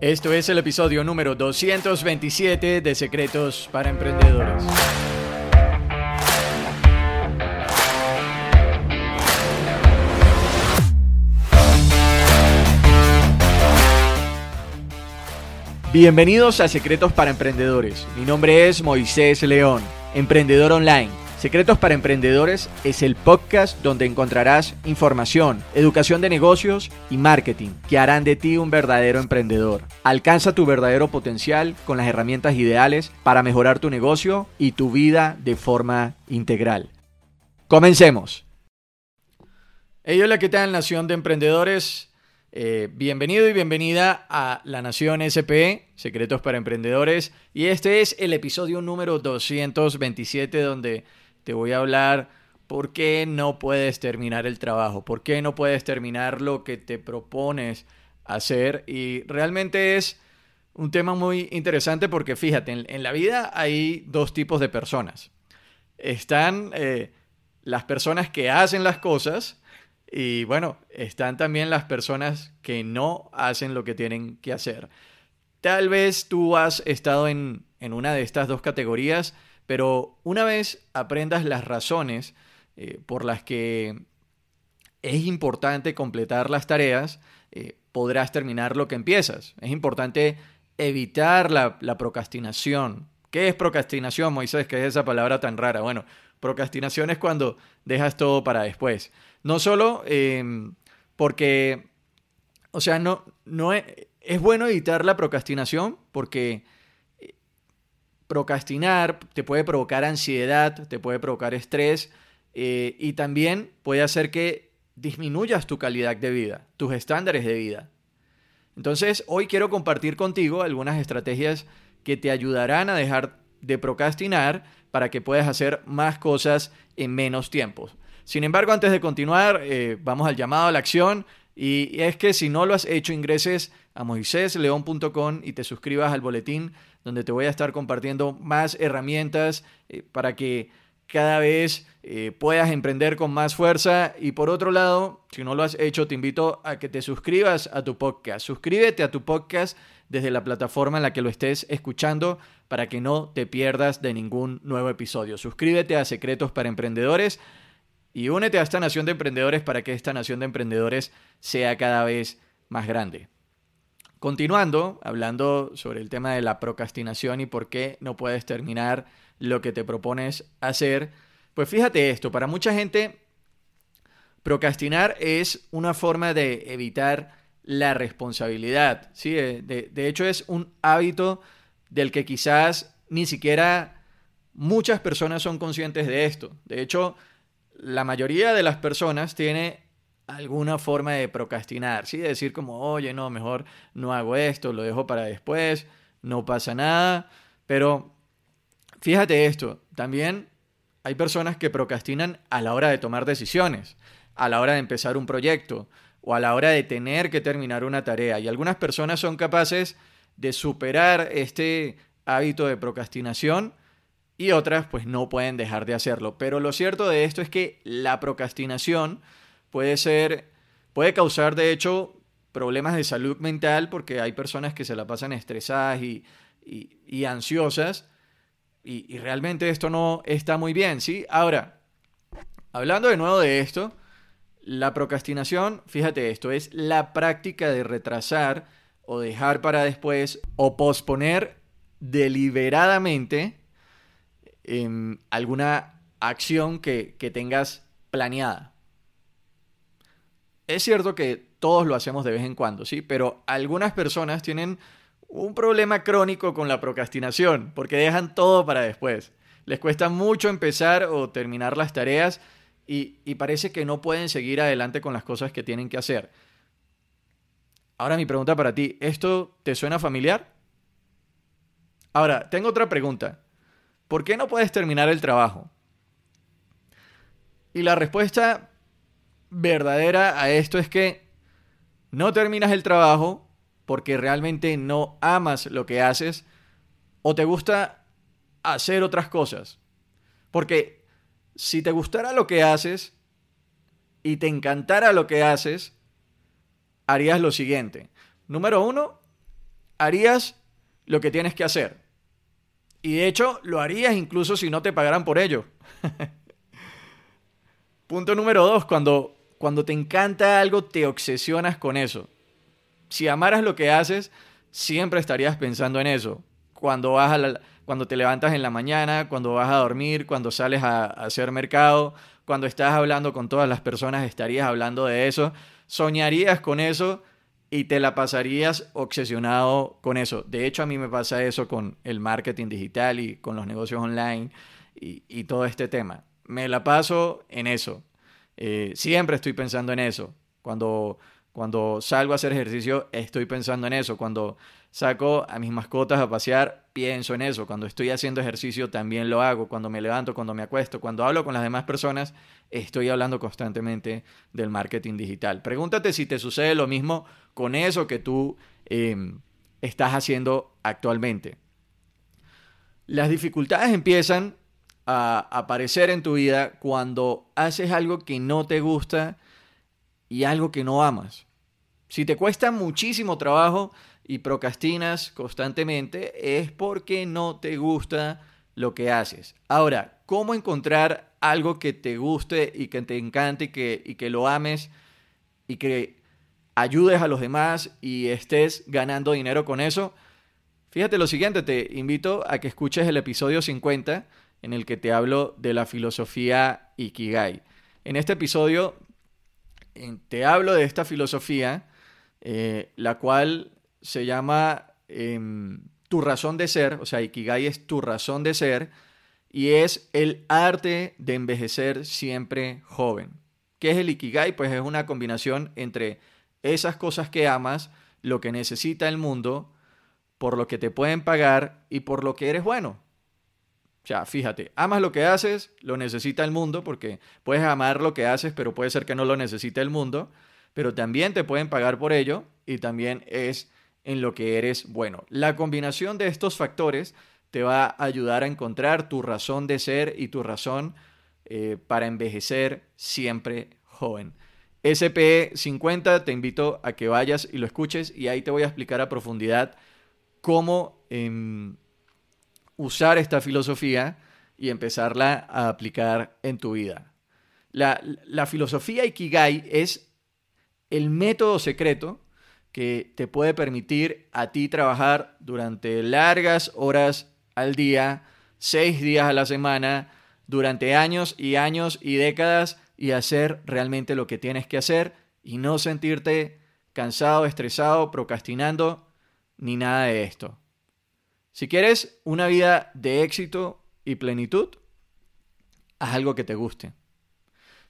Esto es el episodio número 227 de Secretos para Emprendedores. Bienvenidos a Secretos para Emprendedores. Mi nombre es Moisés León, emprendedor online Secretos para Emprendedores es el podcast donde encontrarás información, educación de negocios y marketing que harán de ti un verdadero emprendedor. Alcanza tu verdadero potencial con las herramientas ideales para mejorar tu negocio y tu vida de forma integral. Comencemos. Ellos la que tal Nación de Emprendedores. Eh, bienvenido y bienvenida a la Nación SPE, Secretos para Emprendedores. Y este es el episodio número 227 donde te voy a hablar por qué no puedes terminar el trabajo, por qué no puedes terminar lo que te propones hacer. Y realmente es un tema muy interesante porque fíjate, en, la vida hay dos tipos de personas. Están eh, las personas que hacen las cosas y bueno, están también las personas que no hacen lo que tienen que hacer. Tal vez tú has estado en, en una de estas dos categorías pero una vez aprendas las razones eh, por las que es importante completar las tareas, eh, podrás terminar lo que empiezas. Es importante evitar la, procrastinación. ¿Qué es procrastinación, Moisés? ¿Qué es esa palabra tan rara? Bueno, procrastinación es cuando dejas todo para después. No solo em, porque, o sea, no, no es, es bueno evitar la procrastinación porque procrastinar te puede provocar ansiedad, te puede provocar estrés eh, y también puede hacer que disminuyas tu calidad de vida, tus estándares de vida. Entonces, hoy quiero compartir contigo algunas estrategias que te ayudarán a dejar de procrastinar para que puedas hacer más cosas en menos tiempo. Sin embargo, antes de continuar, eh, vamos al llamado a la acción. Y es que si no lo has hecho, ingreses a moisésleón.com y te suscribas al boletín donde te voy a estar compartiendo más herramientas eh, para que cada vez eh, puedas emprender con más fuerza. Y por otro lado, si no lo has hecho, te invito a que te suscribas a tu podcast. Suscríbete a tu podcast desde la plataforma en la que lo estés escuchando para que no te pierdas de ningún nuevo episodio. Suscríbete a Secretos para Emprendedores y únete a esta nación de emprendedores para que esta nación de emprendedores sea cada vez más grande. Continuando, hablando sobre el tema de la procrastinación y por qué no puedes terminar lo que te propones hacer, pues fíjate esto, para mucha gente procrastinar es una forma de evitar la responsabilidad, ¿sí? De, de hecho es un hábito del que quizás ni siquiera muchas personas son conscientes de esto. De hecho, la mayoría de las personas tiene alguna forma de procrastinar, ¿sí? De decir como, oye, no, mejor no hago esto, lo dejo para después, no pasa nada. Pero fíjate esto, también hay personas que procrastinan a la hora de tomar decisiones, a la hora de empezar un proyecto o a la hora de tener que terminar una tarea. Y algunas personas son capaces de superar este hábito de procrastinación y otras pues no pueden dejar de hacerlo. Pero lo cierto de esto es que la procrastinación puede ser, puede causar de hecho problemas de salud mental porque hay personas que se la pasan estresadas y, ansiosas y, realmente esto no está muy bien, ¿sí? Ahora, hablando de nuevo de esto, la procrastinación, fíjate esto, es la práctica de retrasar o dejar para después o posponer deliberadamente em, alguna acción que, que tengas planeada. Es cierto que todos lo hacemos de vez en cuando, ¿sí? Pero algunas personas tienen un problema crónico con la procrastinación, porque dejan todo para después. Les cuesta mucho empezar o terminar las tareas y, parece que no pueden seguir adelante con las cosas que tienen que hacer. Ahora mi pregunta para ti, ¿esto te suena familiar? Ahora, tengo otra pregunta. ¿Por qué no puedes terminar el trabajo? Y la respuesta verdadera a esto es que no terminas el trabajo porque realmente no amas lo que haces o te gusta hacer otras cosas. Porque si te gustara lo que haces y te encantara lo que haces, harías lo siguiente. Número uno, harías lo que tienes que hacer. Y de hecho, lo harías incluso si no te pagaran por ello. Punto número dos, cuando, cuando te encanta algo, te obsesionas con eso. Si amaras lo que haces, siempre estarías pensando en eso. Cuando, vas a cuando te levantas en la mañana, cuando vas a dormir, cuando sales a hacer mercado, cuando estás hablando con todas las personas, estarías hablando de eso. Soñarías con eso y te la pasarías obsesionado con eso. De hecho, a mí me pasa eso con el marketing digital y con los negocios online y, todo este tema. Me la paso en eso. Eh, siempre estoy pensando en eso. Cuando, cuando salgo a hacer ejercicio, estoy pensando en eso. Cuando saco a mis mascotas a pasear, pienso en eso. Cuando estoy haciendo ejercicio, también lo hago. Cuando me levanto, cuando me acuesto, cuando hablo con las demás personas, estoy hablando constantemente del marketing digital. Pregúntate si te sucede lo mismo con eso que tú em, estás haciendo actualmente. Las dificultades empiezan a aparecer en tu vida cuando haces algo que no te gusta y algo que no amas. Si te cuesta muchísimo trabajo y procrastinas constantemente, es porque no te gusta lo que haces. Ahora, ¿cómo encontrar algo que te guste y que te encante y que, y que lo ames y que ayudes a los demás y estés ganando dinero con eso? Fíjate lo siguiente, te invito a que escuches el episodio 50 en el que te hablo de la filosofía Ikigai. En este episodio te hablo de esta filosofía, eh, la cual se llama em, tu razón de ser, o sea, Ikigai es tu razón de ser, y es el arte de envejecer siempre joven. ¿Qué es el Ikigai? Pues es una combinación entre esas cosas que amas, lo que necesita el mundo, por lo que te pueden pagar y por lo que eres bueno. O sea, fíjate, amas lo que haces, lo necesita el mundo, porque puedes amar lo que haces, pero puede ser que no lo necesite el mundo, pero también te pueden pagar por ello y también es en lo que eres bueno. La combinación de estos factores te va a ayudar a encontrar tu razón de ser y tu razón eh, para envejecer siempre joven. SP50 te invito a que vayas y lo escuches y ahí te voy a explicar a profundidad cómo em, usar esta filosofía y empezarla a aplicar en tu vida. La, la filosofía Ikigai es el método secreto que te puede permitir a ti trabajar durante largas horas al día, seis días a la semana, durante años y años y décadas y hacer realmente lo que tienes que hacer y no sentirte cansado, estresado, procrastinando, ni nada de esto. Si quieres una vida de éxito y plenitud, haz algo que te guste.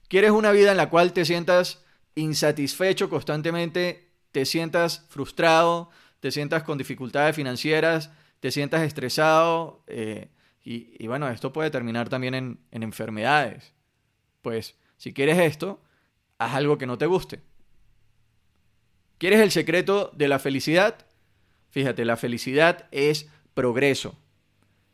¿Quieres una vida en la cual te sientas insatisfecho constantemente te sientas frustrado, te sientas con dificultades financieras, te sientas estresado eh, y, bueno, esto puede terminar también en, en enfermedades. Pues si quieres esto, haz algo que no te guste. ¿Quieres el secreto de la felicidad? Fíjate, la felicidad es progreso.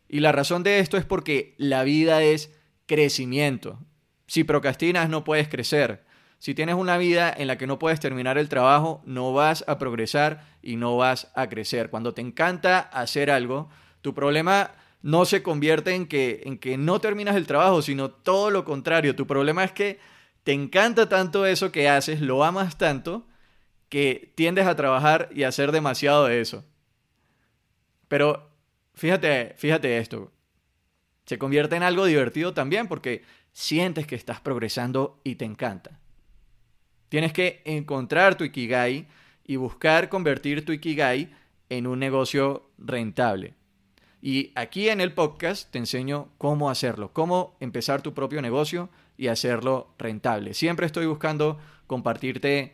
Y la razón de esto es porque la vida es crecimiento. Si procrastinas no puedes crecer. Si tienes una vida en la que no puedes terminar el trabajo, no vas a progresar y no vas a crecer. Cuando te encanta hacer algo, tu problema no se convierte en que, en que no terminas el trabajo, sino todo lo contrario. Tu problema es que te encanta tanto eso que haces, lo amas tanto, que tiendes a trabajar y a hacer demasiado de eso. Pero fíjate, fíjate esto. Se convierte en algo divertido también porque sientes que estás progresando y te encanta. Tienes que encontrar tu Ikigai y buscar convertir tu Ikigai en un negocio rentable. Y aquí en el podcast te enseño cómo hacerlo, cómo empezar tu propio negocio y hacerlo rentable. Siempre estoy buscando compartirte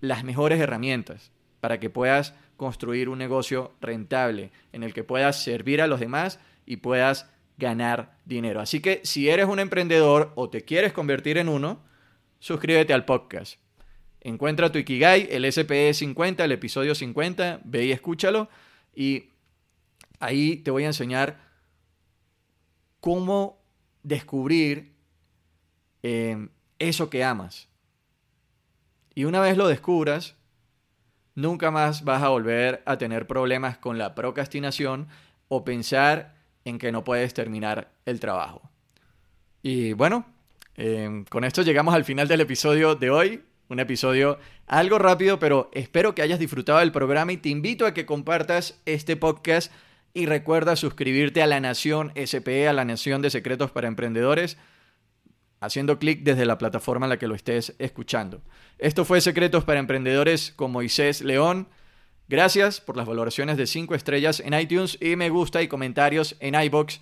las mejores herramientas para que puedas construir un negocio rentable en el que puedas servir a los demás y puedas ganar dinero. Así que si eres un emprendedor o te quieres convertir en uno, suscríbete al podcast. Encuentra tu Ikigai, el SPE 50, el episodio 50, ve y escúchalo y ahí te voy a enseñar cómo descubrir em, eso que amas. Y una vez lo descubras, nunca más vas a volver a tener problemas con la procrastinación o pensar en que no puedes terminar el trabajo. Y bueno, eh, con esto llegamos al final del episodio de hoy. Un episodio algo rápido, pero espero que hayas disfrutado del programa y te invito a que compartas este podcast y recuerda suscribirte a la Nación SPE, a la Nación de Secretos para Emprendedores, haciendo clic desde la plataforma en la que lo estés escuchando. Esto fue Secretos para Emprendedores con Moisés León. Gracias por las valoraciones de 5 estrellas en iTunes y me gusta y comentarios en iBox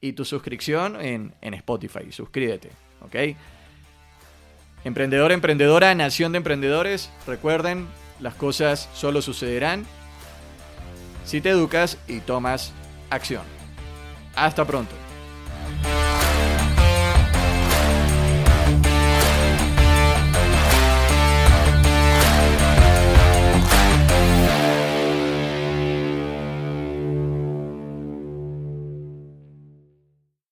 y tu suscripción en, en Spotify. Suscríbete, ¿ok? Emprendedor, emprendedora, nación de emprendedores, recuerden, las cosas solo sucederán si te educas y tomas acción. Hasta pronto.